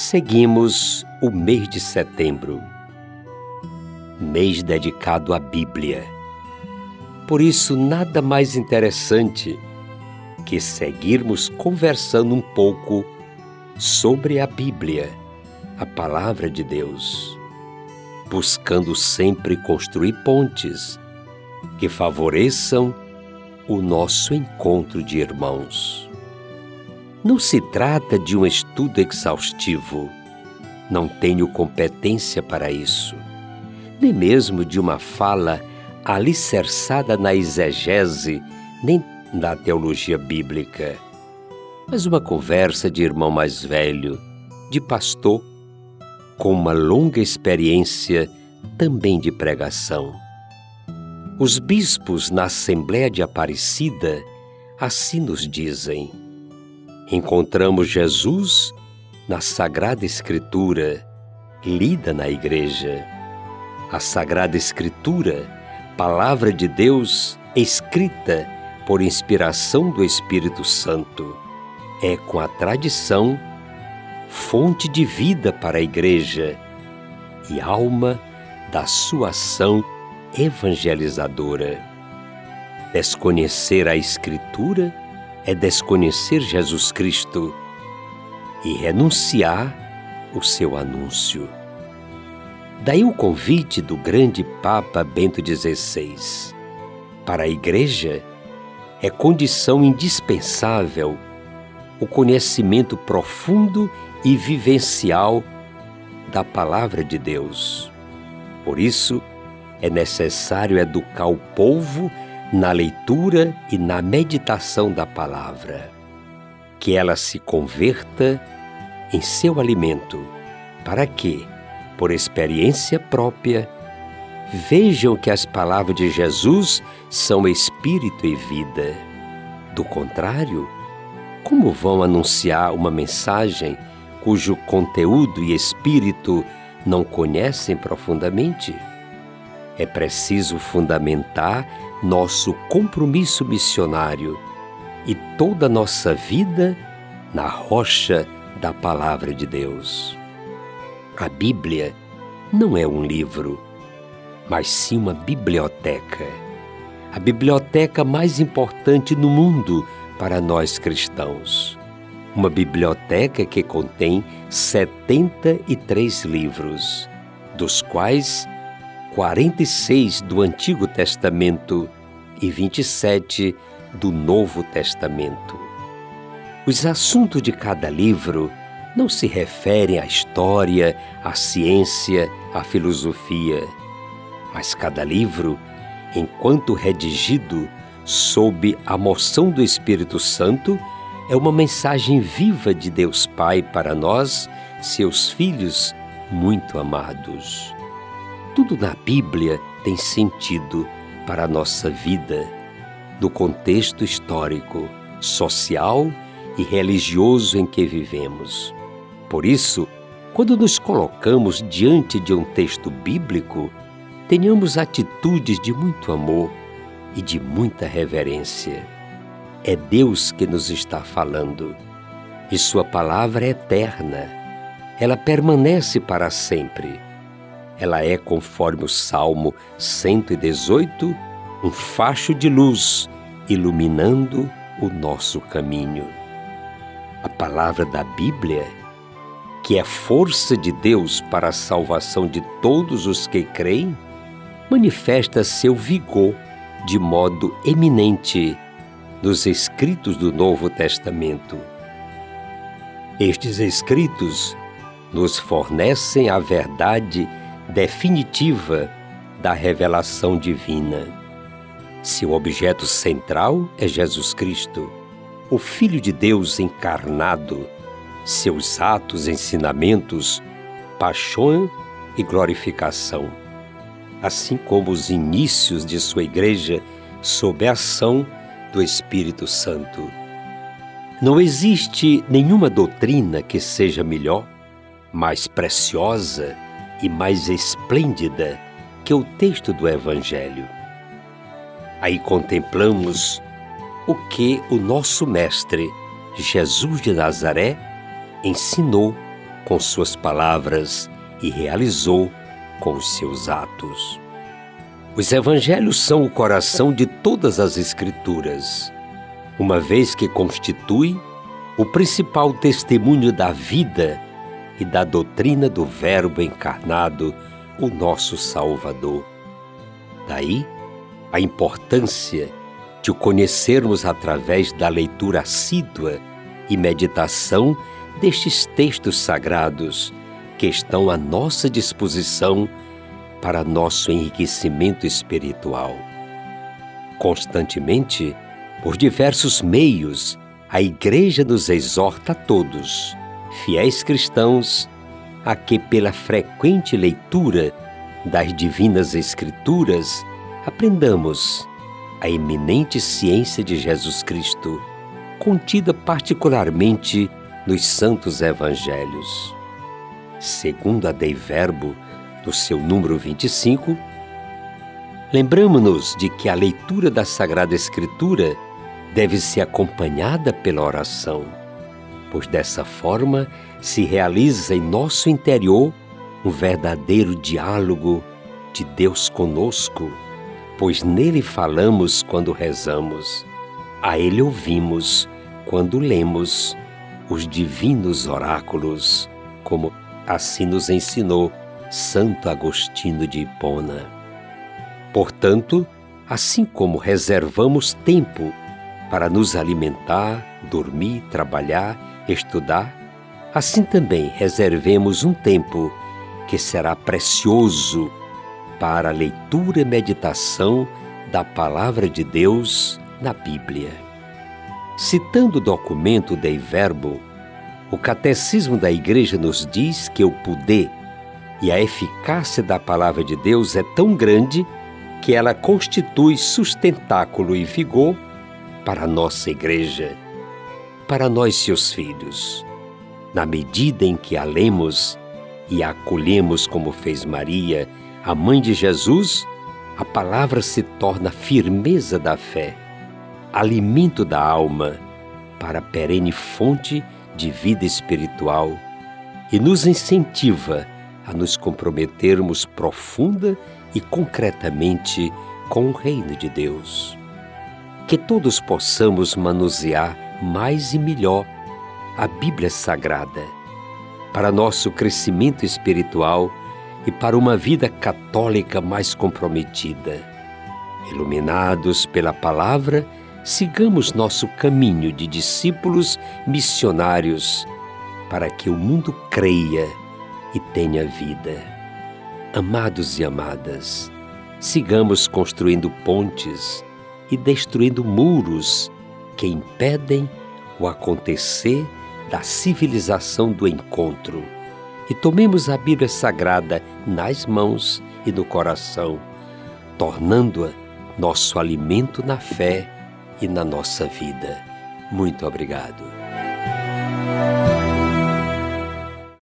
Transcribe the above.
seguimos o mês de setembro, mês dedicado à Bíblia. Por isso, nada mais interessante que seguirmos conversando um pouco sobre a Bíblia, a Palavra de Deus, buscando sempre construir pontes que favoreçam o nosso encontro de irmãos. Não se trata de um estudo exaustivo, não tenho competência para isso, nem mesmo de uma fala alicerçada na exegese, nem na teologia bíblica, mas uma conversa de irmão mais velho, de pastor, com uma longa experiência também de pregação. Os bispos na Assembleia de Aparecida assim nos dizem encontramos Jesus na Sagrada Escritura, lida na Igreja. A Sagrada Escritura, Palavra de Deus, escrita por inspiração do Espírito Santo, é com a tradição fonte de vida para a Igreja e alma da sua ação evangelizadora. Desconhecer a Escritura é desconhecer Jesus Cristo e renunciar o seu anúncio. Daí o convite do grande Papa Bento XVI. Para a Igreja, é condição indispensável o conhecimento profundo e vivencial da Palavra de Deus. Por isso, é necessário educar o povo na leitura e na meditação da palavra, que ela se converta em seu alimento, para que, por experiência própria, vejam que as palavras de Jesus são espírito e vida. Do contrário, como vão anunciar uma mensagem cujo conteúdo e espírito não conhecem profundamente? É preciso fundamentar nosso compromisso missionário e toda nossa vida na rocha da Palavra de Deus. A Bíblia não é um livro, mas sim uma biblioteca. A biblioteca mais importante no mundo para nós cristãos. Uma biblioteca que contém 73 livros, dos quais 46 do Antigo Testamento e 27 do Novo Testamento. Os assuntos de cada livro não se referem à história, à ciência, à filosofia, mas cada livro, enquanto redigido sob a moção do Espírito Santo, é uma mensagem viva de Deus Pai para nós, seus filhos muito amados. Tudo na Bíblia tem sentido para a nossa vida, no contexto histórico, social e religioso em que vivemos. Por isso, quando nos colocamos diante de um texto bíblico, tenhamos atitudes de muito amor e de muita reverência. É Deus que nos está falando e Sua palavra é eterna. Ela permanece para sempre ela é, conforme o Salmo 118, um facho de luz iluminando o nosso caminho. A palavra da Bíblia, que é força de Deus para a salvação de todos os que creem, manifesta seu vigor de modo eminente nos escritos do Novo Testamento. Estes escritos nos fornecem a verdade definitiva da revelação divina. Seu objeto central é Jesus Cristo o Filho de Deus encarnado, seus atos, ensinamentos, paixão e glorificação, assim como os inícios de sua igreja sob a ação do Espírito Santo. Não existe nenhuma doutrina que seja melhor, mais preciosa e mais esplêndida que o texto do Evangelho. Aí contemplamos o que o nosso Mestre, Jesus de Nazaré, ensinou com suas palavras e realizou com os seus atos. Os evangelhos são o coração de todas as Escrituras, uma vez que constitui o principal testemunho da vida e da doutrina do Verbo encarnado, o nosso Salvador. Daí a importância de o conhecermos através da leitura assídua e meditação destes textos sagrados que estão à nossa disposição para nosso enriquecimento espiritual. Constantemente, por diversos meios, a Igreja nos exorta a todos, fiéis cristãos, a que, pela frequente leitura das Divinas Escrituras, aprendamos a eminente ciência de Jesus Cristo, contida particularmente nos Santos Evangelhos. Segundo a Dei Verbo, do seu número 25, lembramos-nos de que a leitura da Sagrada Escritura deve ser acompanhada pela oração, pois dessa forma se realiza em nosso interior um verdadeiro diálogo de Deus conosco pois nele falamos quando rezamos, a ele ouvimos quando lemos os divinos oráculos, como assim nos ensinou Santo Agostinho de Hipona. Portanto, assim como reservamos tempo para nos alimentar, dormir, trabalhar, estudar, assim também reservemos um tempo que será precioso para a leitura e meditação da Palavra de Deus na Bíblia. Citando o documento Dei Verbo, o Catecismo da Igreja nos diz que o poder e a eficácia da Palavra de Deus é tão grande que ela constitui sustentáculo e vigor para a nossa Igreja, para nós, seus filhos. Na medida em que a lemos e a acolhemos como fez Maria a mãe de Jesus, a palavra se torna firmeza da fé, alimento da alma para perene fonte de vida espiritual e nos incentiva a nos comprometermos profunda e concretamente com o reino de Deus. Que todos possamos manusear mais e melhor a Bíblia Sagrada para nosso crescimento espiritual e para uma vida católica mais comprometida. Iluminados pela palavra, sigamos nosso caminho de discípulos missionários para que o mundo creia e tenha vida. Amados e amadas, sigamos construindo pontes e destruindo muros que impedem o acontecer da civilização do encontro e tomemos a Bíblia Sagrada nas mãos e no coração, tornando-a nosso alimento na fé e na nossa vida. Muito obrigado.